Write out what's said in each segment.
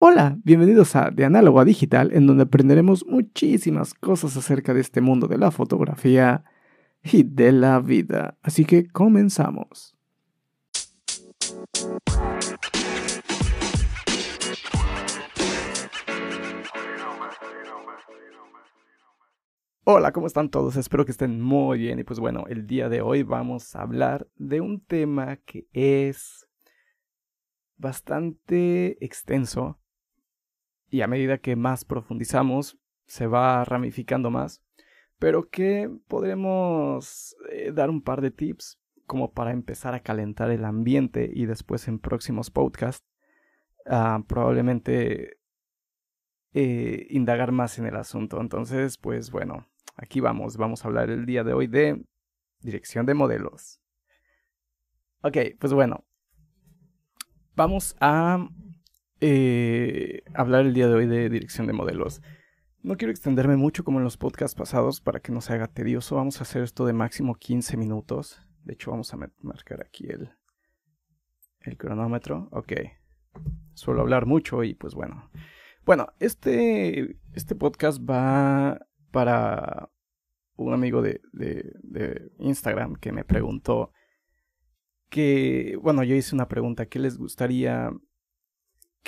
Hola, bienvenidos a De Análogo a Digital, en donde aprenderemos muchísimas cosas acerca de este mundo de la fotografía y de la vida. Así que comenzamos. Hola, ¿cómo están todos? Espero que estén muy bien. Y pues bueno, el día de hoy vamos a hablar de un tema que es bastante extenso y a medida que más profundizamos se va ramificando más, pero que podremos eh, dar un par de tips como para empezar a calentar el ambiente y después en próximos podcasts ah, probablemente eh, indagar más en el asunto. Entonces, pues bueno, aquí vamos, vamos a hablar el día de hoy de dirección de modelos. Ok, pues bueno, vamos a eh, hablar el día de hoy de dirección de modelos. No quiero extenderme mucho como en los podcasts pasados para que no se haga tedioso. Vamos a hacer esto de máximo 15 minutos. De hecho, vamos a marcar aquí el, el cronómetro. Ok. Suelo hablar mucho y pues bueno. Bueno, este, este podcast va para un amigo de, de, de Instagram que me preguntó que, bueno, yo hice una pregunta, ¿qué les gustaría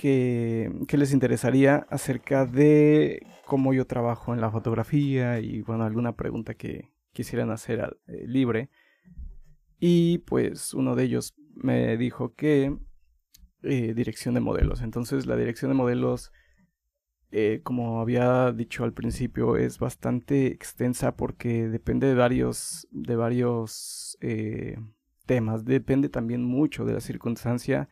que, les interesaría acerca de cómo yo trabajo en la fotografía y bueno, alguna pregunta que quisieran hacer eh, libre. Y pues uno de ellos me dijo que eh, dirección de modelos. Entonces la dirección de modelos, eh, como había dicho al principio, es bastante extensa porque depende de varios, de varios temas. Depende también mucho de la circunstancia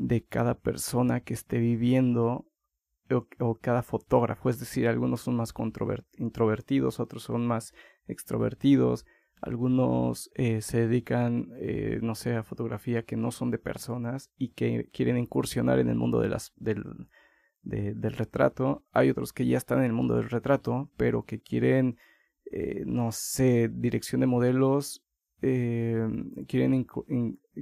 de cada persona que esté viviendo o, cada fotógrafo. Es decir, algunos son más introvertidos, otros son más extrovertidos, algunos eh, se dedican, eh, no sé, a fotografía que no son de personas y que quieren incursionar en el mundo de las, del, del retrato. Hay otros que ya están en el mundo del retrato, pero que quieren, eh, no sé, dirección de modelos eh, quieren,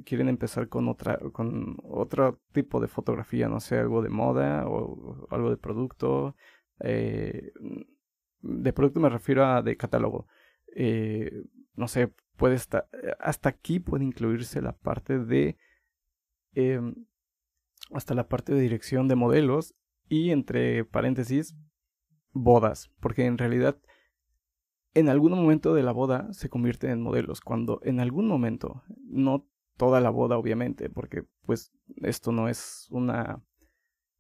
quieren empezar con otra con otro tipo de fotografía, no sé, algo de moda o, algo de producto. Eh, de producto me refiero a de catálogo. Eh, no sé, puede estar hasta aquí puede incluirse la parte de em, hasta la parte de dirección de modelos y entre paréntesis bodas, porque en realidad en algún momento de la boda se convierten en modelos. Cuando en algún momento, no toda la boda obviamente, porque pues esto no es una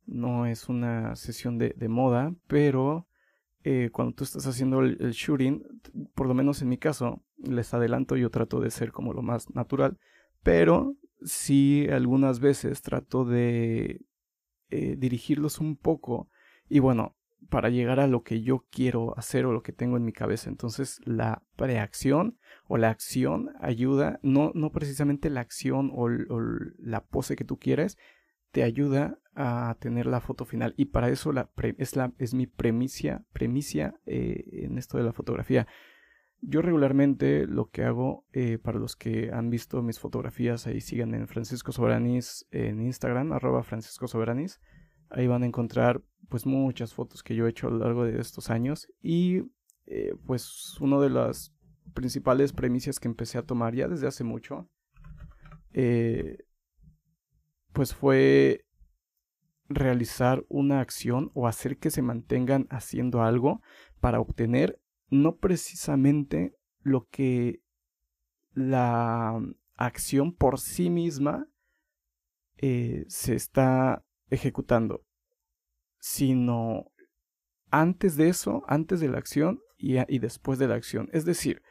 no es una sesión de, moda, pero eh, cuando tú estás haciendo el, shooting, por lo menos en mi caso, les adelanto, yo trato de ser como lo más natural, pero sí algunas veces trato de eh, dirigirlos un poco y bueno, para llegar a lo que yo quiero hacer o lo que tengo en mi cabeza. Entonces la preacción o la acción ayuda, no, no precisamente la acción o, la pose que tú quieres, te ayuda a tener la foto final. Y para eso la es, la, es mi premicia, premicia eh, en esto de la fotografía. Yo regularmente lo que hago, eh, para los que han visto mis fotografías, ahí sigan en Francisco Soberanis en Instagram, arroba Francisco Soberanis. Ahí van a encontrar pues muchas fotos que yo he hecho a lo largo de estos años y eh, pues una de las principales premisas que empecé a tomar ya desde hace mucho eh, pues fue realizar una acción o hacer que se mantengan haciendo algo para obtener no precisamente lo que la acción por sí misma eh, se está ejecutando, sino antes de eso, antes de la acción y, después de la acción. Es decir,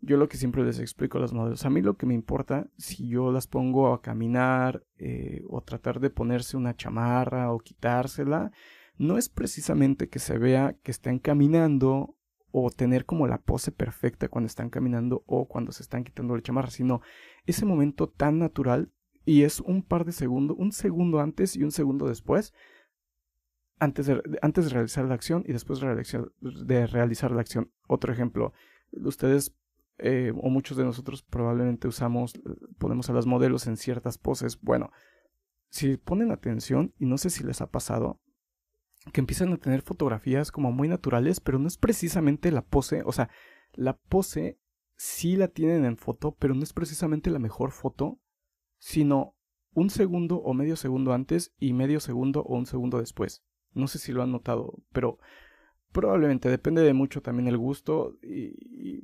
yo lo que siempre les explico a los modelos, a mí lo que me importa, si yo las pongo a caminar eh, o tratar de ponerse una chamarra o quitársela, no es precisamente que se vea que están caminando o tener como la pose perfecta cuando están caminando o cuando se están quitando la chamarra, sino ese momento tan natural y es un par de segundos, un segundo antes y un segundo después, antes de, antes de realizar la acción y después de realizar, la acción. Otro ejemplo, ustedes eh, o muchos de nosotros probablemente usamos, ponemos a los modelos en ciertas poses. Bueno, si ponen atención, y no sé si les ha pasado, que empiezan a tener fotografías como muy naturales, pero no es precisamente la pose, o sea, la pose sí la tienen en foto, pero no es precisamente la mejor foto, sino un segundo o medio segundo antes y medio segundo o un segundo después. No sé si lo han notado, pero probablemente depende de mucho también el gusto y,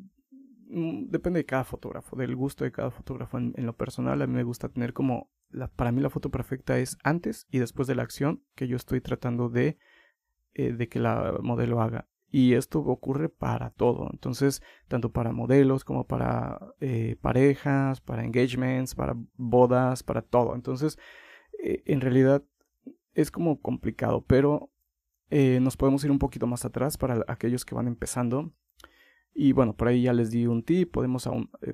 mm, depende de cada fotógrafo, del gusto de cada fotógrafo. En, lo personal, a mí me gusta tener como, la, para mí la foto perfecta es antes y después de la acción que yo estoy tratando de, eh, de que la modelo haga. Y esto ocurre para todo. Entonces, tanto para modelos como para eh, parejas, para engagements, para bodas, para todo. Entonces, eh, en realidad es como complicado, pero eh, nos podemos ir un poquito más atrás para aquellos que van empezando. Y bueno, por ahí ya les di un tip, podemos,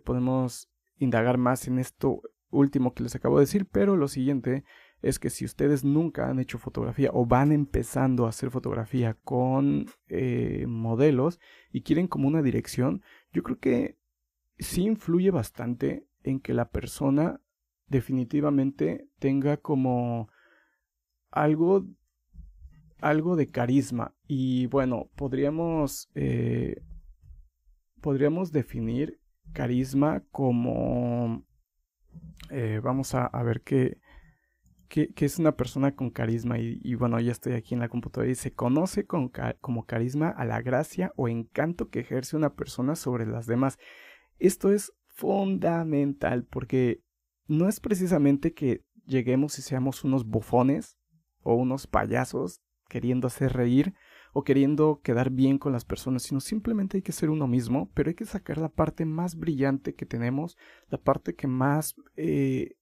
podemos indagar más en esto último que les acabo de decir, pero lo siguiente es que si ustedes nunca han hecho fotografía o van empezando a hacer fotografía con eh, modelos y quieren como una dirección, yo creo que sí influye bastante en que la persona definitivamente tenga como algo algo de carisma. Y bueno podríamos eh, podríamos definir carisma como eh, vamos a, a ver qué que, es una persona con carisma y, bueno, ya estoy aquí en la computadora y se conoce con, como carisma a la gracia o encanto que ejerce una persona sobre las demás. Esto es fundamental porque no es precisamente que lleguemos y seamos unos bufones o unos payasos queriendo hacer reír o queriendo quedar bien con las personas, sino simplemente hay que ser uno mismo, pero hay que sacar la parte más brillante que tenemos, la parte que más eh,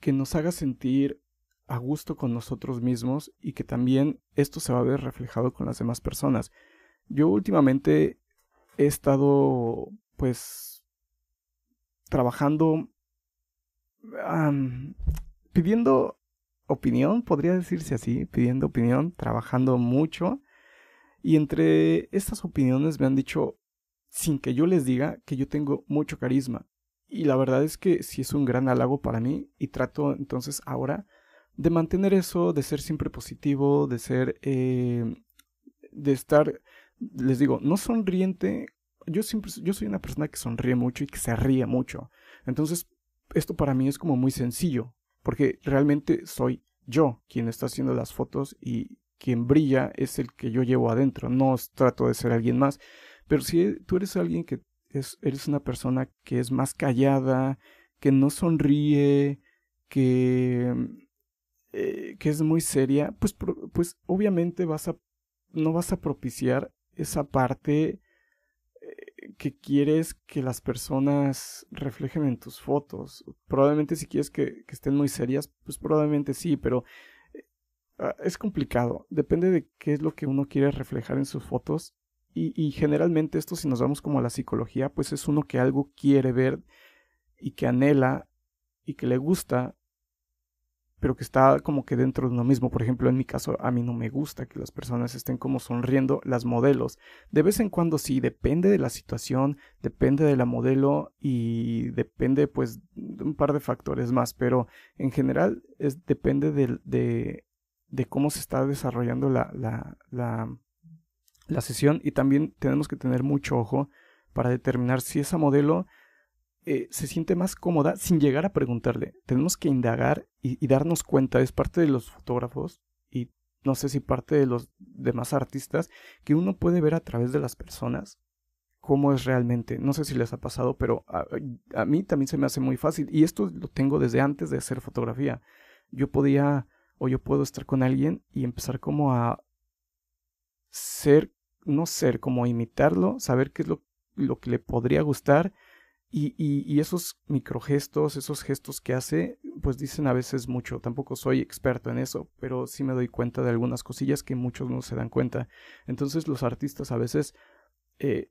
que nos haga sentir a gusto con nosotros mismos y que también esto se va a ver reflejado con las demás personas. Yo últimamente he estado pues trabajando pidiendo opinión, podría decirse así, pidiendo opinión, trabajando mucho y entre estas opiniones me han dicho sin que yo les diga que yo tengo mucho carisma y la verdad es que sí es un gran halago para mí y trato entonces ahora de mantener eso, de ser siempre positivo, de ser, eh, de estar, les digo, no sonriente. Yo siempre, yo soy una persona que sonríe mucho y que se ríe mucho. Entonces, esto para mí es como muy sencillo, porque realmente soy yo quien está haciendo las fotos y quien brilla es el que yo llevo adentro. No trato de ser alguien más. Pero si tú eres alguien que eres una persona que es más callada, que no sonríe, que, eh, que es muy seria, pues, pues obviamente vas a, no vas a propiciar esa parte eh, que quieres que las personas reflejen en tus fotos. Probablemente si quieres que, que estén muy serias, pues probablemente sí, pero eh, ah, es complicado. Depende de qué es lo que uno quiere reflejar en sus fotos y, generalmente esto, si nos vamos como a la psicología, pues es uno que algo quiere ver y que anhela y que le gusta, pero que está como que dentro de uno mismo. Por ejemplo, en mi caso, a mí no me gusta que las personas estén como sonriendo, las modelos. De vez en cuando sí, depende de la situación, depende de la modelo y depende pues de un par de factores más, pero en general es, depende de, de, de cómo se está desarrollando la, la, la la sesión y también tenemos que tener mucho ojo para determinar si esa modelo eh, se siente más cómoda sin llegar a preguntarle. Tenemos que indagar y, darnos cuenta, es parte de los fotógrafos y no sé si parte de los demás artistas, que uno puede ver a través de las personas cómo es realmente. No sé si les ha pasado, pero a, a mí también se me hace muy fácil y esto lo tengo desde antes de hacer fotografía. Yo podía o yo puedo estar con alguien y empezar como a ser no ser, como imitarlo, saber qué es lo, lo que le podría gustar y, y, esos microgestos, esos gestos que hace, pues dicen a veces mucho. Tampoco soy experto en eso, pero sí me doy cuenta de algunas cosillas que muchos no se dan cuenta. Entonces los artistas a veces eh,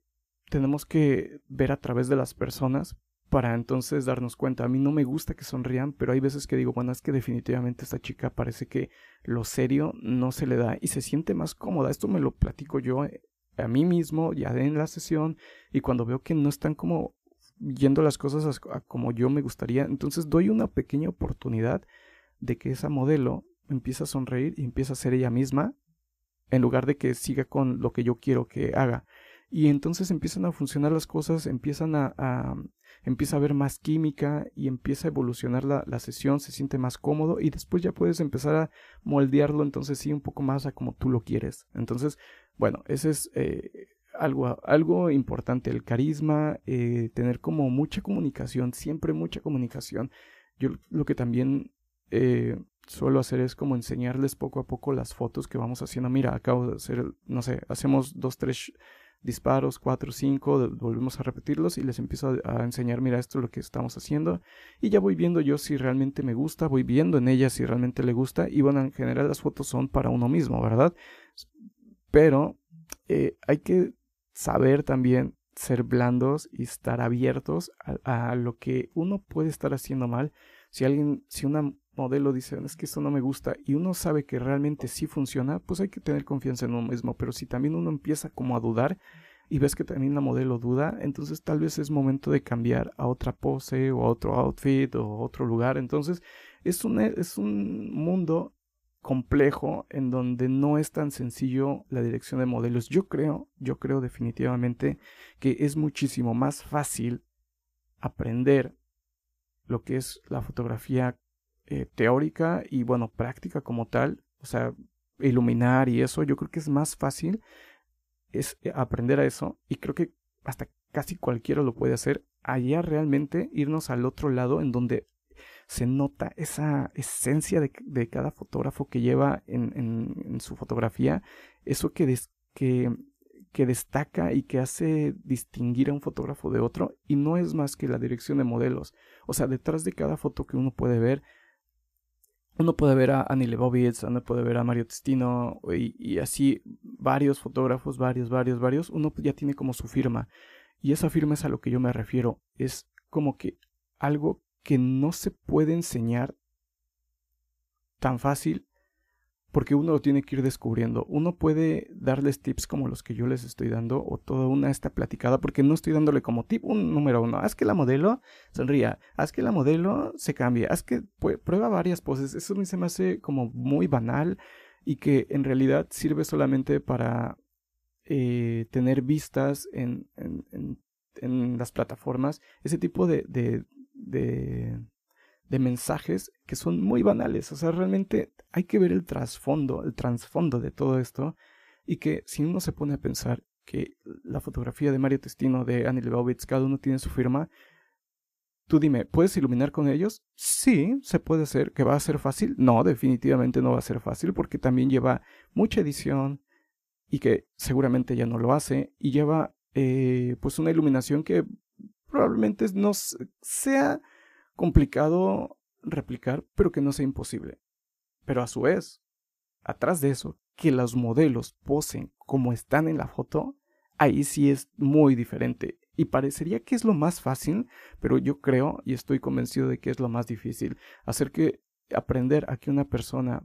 tenemos que ver a través de las personas para entonces darnos cuenta. A mí no me gusta que sonrían, pero hay veces que digo, bueno, es que definitivamente esta chica parece que lo serio no se le da y se siente más cómoda. Esto me lo platico yo eh, a mí mismo ya en la sesión y cuando veo que no están como yendo las cosas como yo me gustaría, entonces doy una pequeña oportunidad de que esa modelo empieza a sonreír y empieza a ser ella misma en lugar de que siga con lo que yo quiero que haga. Y entonces empiezan a funcionar las cosas, empiezan a, empieza a haber más química y empieza a evolucionar la, la, sesión, se siente más cómodo y después ya puedes empezar a moldearlo entonces sí un poco más a como tú lo quieres. Entonces, bueno, ese es eh, algo, algo importante, el carisma, eh, tener como mucha comunicación, siempre mucha comunicación. Yo lo que también eh, suelo hacer es como enseñarles poco a poco las fotos que vamos haciendo. Mira, acabo de hacer, no sé, hacemos dos, tres disparos, cuatro, cinco, volvemos a repetirlos y les empiezo a, enseñar, mira, esto es lo que estamos haciendo. Y ya voy viendo yo si realmente me gusta, voy viendo en ella si realmente le gusta. Y bueno, en general las fotos son para uno mismo, ¿verdad? Pero eh, hay que saber también ser blandos y estar abiertos a, a, lo que uno puede estar haciendo mal. Si alguien, si una modelo dice, es que esto no me gusta y uno sabe que realmente sí funciona, pues hay que tener confianza en uno mismo. Pero si también uno empieza como a dudar y ves que también la modelo duda, entonces tal vez es momento de cambiar a otra pose o a otro outfit o otro lugar. Entonces es un, es un mundo complejo en donde no es tan sencillo la dirección de modelos. Yo creo, yo creo definitivamente que es muchísimo más fácil aprender lo que es la fotografía eh, teórica y bueno, práctica como tal, o sea, iluminar y eso, yo creo que es más fácil es eh, aprender a eso y creo que hasta casi cualquiera lo puede hacer, allá realmente irnos al otro lado en donde se nota esa esencia de, cada fotógrafo que lleva en, su fotografía, eso que, que, que destaca y que hace distinguir a un fotógrafo de otro y no es más que la dirección de modelos. O sea, detrás de cada foto que uno puede ver uno puede ver a Annie Leibovitz, uno puede ver a Mario Testino y, así varios fotógrafos, varios, varios, varios, uno ya tiene como su firma. Y esa firma es a lo que yo me refiero. Es como que algo que no se puede enseñar tan fácil porque uno lo tiene que ir descubriendo. Uno puede darles tips como los que yo les estoy dando o toda una esta platicada porque no estoy dándole como tip un número uno. Haz que la modelo sonría, haz que la modelo se cambie, haz que prueba varias poses. Eso a mí se me hace como muy banal y que en realidad sirve solamente para eh, tener vistas en, en, las plataformas. Ese tipo de, de de mensajes que son muy banales. O sea, realmente hay que ver el trasfondo, el trasfondo de todo esto. Y que si uno se pone a pensar que la fotografía de Mario Testino, de Annie Leibovitz, cada uno tiene su firma, tú dime, ¿puedes iluminar con ellos? Sí, se puede hacer. ¿Que va a ser fácil? No, definitivamente no va a ser fácil porque también lleva mucha edición y que seguramente ya no lo hace y lleva eh, pues una iluminación que probablemente no sea complicado replicar, pero que no sea imposible. Pero a su vez, atrás de eso, que los modelos posen como están en la foto, ahí sí es muy diferente. Y parecería que es lo más fácil, pero yo creo y estoy convencido de que es lo más difícil. Hacer que aprender a que una persona,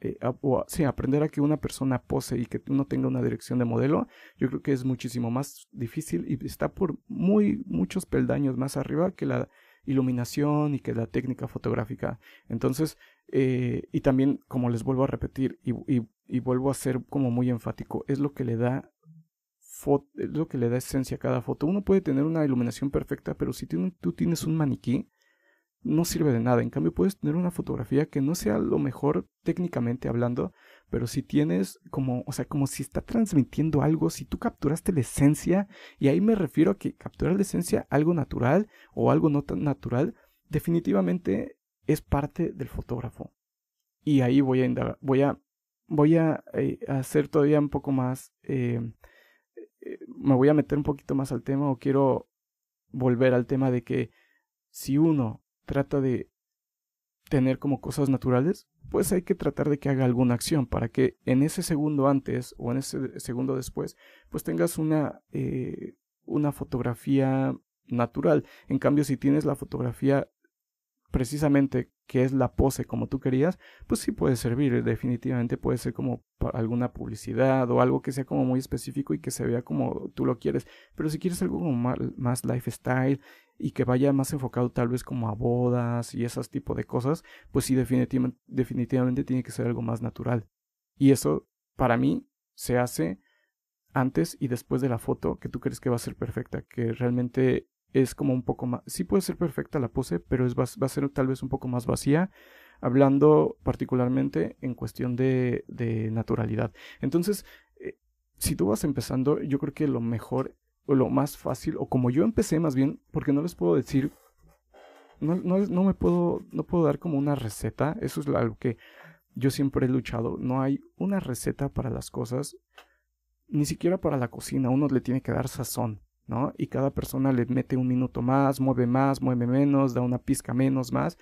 eh, sí, aprender a que una persona pose y que uno tenga una dirección de modelo, yo creo que es muchísimo más difícil y está por muy muchos peldaños más arriba que la iluminación y que la técnica fotográfica. Entonces, eh, y también, como les vuelvo a repetir y, vuelvo a ser como muy enfático, es lo que le da es lo que le da esencia a cada foto. Uno puede tener una iluminación perfecta, pero si tú tienes un maniquí, no sirve de nada. En cambio, puedes tener una fotografía que no sea lo mejor técnicamente hablando, pero si tienes como, o sea, como si está transmitiendo algo, si tú capturaste la esencia, y ahí me refiero a que capturar la esencia algo natural o algo no tan natural, definitivamente es parte del fotógrafo. Y ahí voy a indagar, voy a, voy a eh, hacer todavía un poco más, eh, eh, me voy a meter un poquito más al tema o quiero volver al tema de que si uno trata de tener como cosas naturales, pues hay que tratar de que haga alguna acción para que en ese segundo antes o en ese segundo después, pues tengas una, eh, una fotografía natural. En cambio, si tienes la fotografía precisamente que es la pose como tú querías, pues sí puede servir, definitivamente puede ser como para alguna publicidad o algo que sea como muy específico y que se vea como tú lo quieres, pero si quieres algo como más, lifestyle y que vaya más enfocado tal vez como a bodas y esos tipo de cosas, pues sí definitivamente, definitivamente tiene que ser algo más natural. Y eso para mí se hace antes y después de la foto que tú crees que va a ser perfecta, que realmente es como un poco más, sí puede ser perfecta la pose, pero es, va, a ser tal vez un poco más vacía, hablando particularmente en cuestión de, de naturalidad. Entonces, eh, si tú vas empezando, yo creo que lo mejor o lo más fácil, o como yo empecé más bien, porque no les puedo decir, no, no, no me puedo, no puedo dar como una receta, eso es algo que yo siempre he luchado, no hay una receta para las cosas, ni siquiera para la cocina, uno le tiene que dar sazón. ¿No? Y cada persona le mete un minuto más, mueve más, mueve menos, da una pizca menos, más,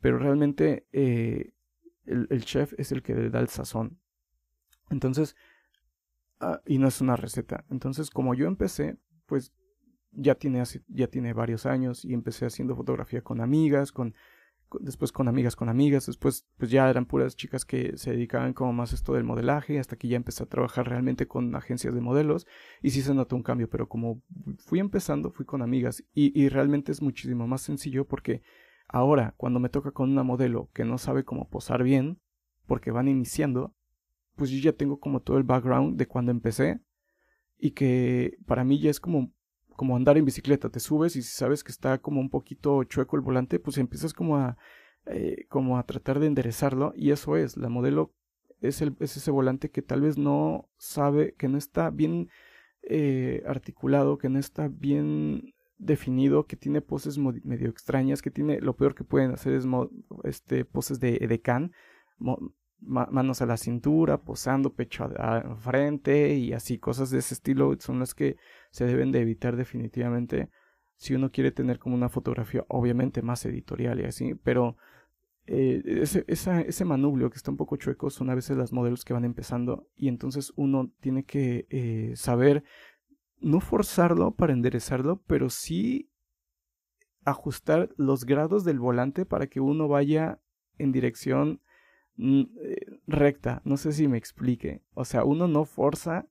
pero realmente eh, el, chef es el que le da el sazón. Entonces, ah, y no es una receta. Entonces, como yo empecé, pues ya tiene, ya tiene varios años y empecé haciendo fotografía con amigas, con después con amigas con amigas, después pues ya eran puras chicas que se dedicaban como más a esto del modelaje, hasta que ya empecé a trabajar realmente con agencias de modelos y sí se notó un cambio, pero como fui empezando, fui con amigas y, y realmente es muchísimo más sencillo porque ahora cuando me toca con una modelo que no sabe cómo posar bien, porque van iniciando, pues yo ya tengo como todo el background de cuando empecé y que para mí ya es como como andar en bicicleta, te subes y si sabes que está como un poquito chueco el volante, pues empiezas como a, eh, como a tratar de enderezarlo y eso es, la modelo es, el, es ese volante que tal vez no sabe, que no está bien eh, articulado, que no está bien definido, que tiene poses medio extrañas, que tiene, lo peor que pueden hacer es este, poses de edecán, manos a la cintura, posando pecho a, frente y así, cosas de ese estilo son las que se deben de evitar definitivamente. Si uno quiere tener como una fotografía obviamente más editorial y así, pero eh, ese, ese manubrio que está un poco chueco son a veces las modelos que van empezando y entonces uno tiene que eh, saber no forzarlo para enderezarlo, pero sí ajustar los grados del volante para que uno vaya en dirección recta. No sé si me explique. O sea, uno no forza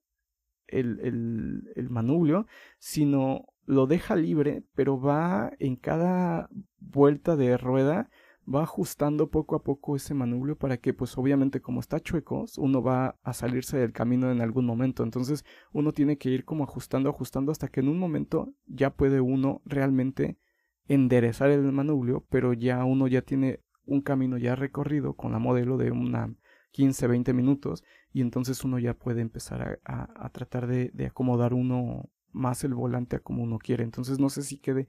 el, el, el manubrio, sino lo deja libre, pero va en cada vuelta de rueda va ajustando poco a poco ese manubrio para que pues obviamente como está chueco uno va a salirse del camino en algún momento entonces uno tiene que ir como ajustando ajustando hasta que en un momento ya puede uno realmente enderezar el manubrio pero ya uno ya tiene un camino ya recorrido con la modelo de una 15, 20 minutos y entonces uno ya puede empezar a, tratar de, acomodar uno más el volante a como uno quiere. Entonces no sé si quede,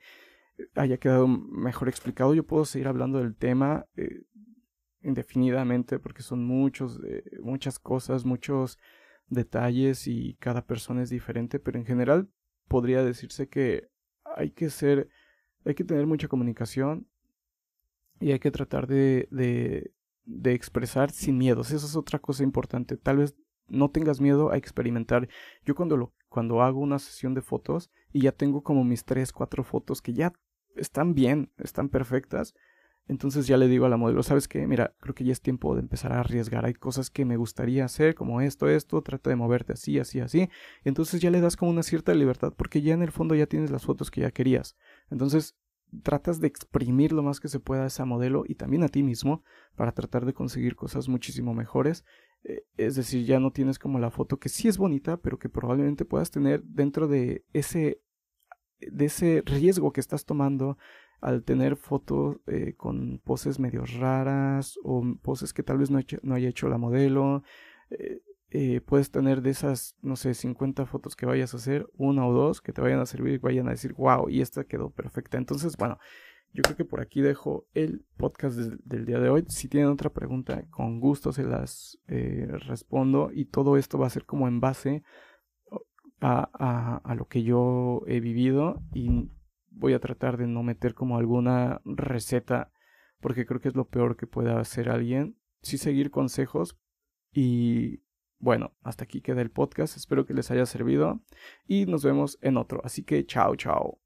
haya quedado mejor explicado. Yo puedo seguir hablando del tema eh, indefinidamente porque son muchos, eh, muchas cosas, muchos detalles y cada persona es diferente, pero en general podría decirse que hay que ser, hay que tener mucha comunicación, y hay que tratar de, de, de expresar sin miedos. Esa es otra cosa importante. Tal vez no tengas miedo a experimentar. Yo cuando, lo, cuando hago una sesión de fotos y ya tengo como mis tres, cuatro fotos que ya están bien, están perfectas, entonces ya le digo a la modelo, ¿sabes qué? Mira, creo que ya es tiempo de empezar a arriesgar. Hay cosas que me gustaría hacer, como esto, esto, trata de moverte así, así, así. Entonces ya le das como una cierta libertad porque ya en el fondo ya tienes las fotos que ya querías. Entonces tratas de exprimir lo más que se pueda a ese modelo y también a ti mismo para tratar de conseguir cosas muchísimo mejores. Eh, es decir, ya no tienes como la foto que sí es bonita, pero que probablemente puedas tener dentro de ese, de ese riesgo que estás tomando al tener fotos eh, con poses medio raras o poses que tal vez no, haya hecho la modelo. Eh, eh, puedes tener de esas, no sé, 50 fotos que vayas a hacer, una o dos que te vayan a servir y vayan a decir, wow, y esta quedó perfecta. Entonces, bueno, yo creo que por aquí dejo el podcast del, día de hoy. Si tienen otra pregunta, con gusto se las eh, respondo y todo esto va a ser como en base a, a, lo que yo he vivido y voy a tratar de no meter como alguna receta porque creo que es lo peor que pueda hacer alguien. Sí seguir consejos y bueno, hasta aquí queda el podcast, espero que les haya servido y nos vemos en otro, así que chao, chao.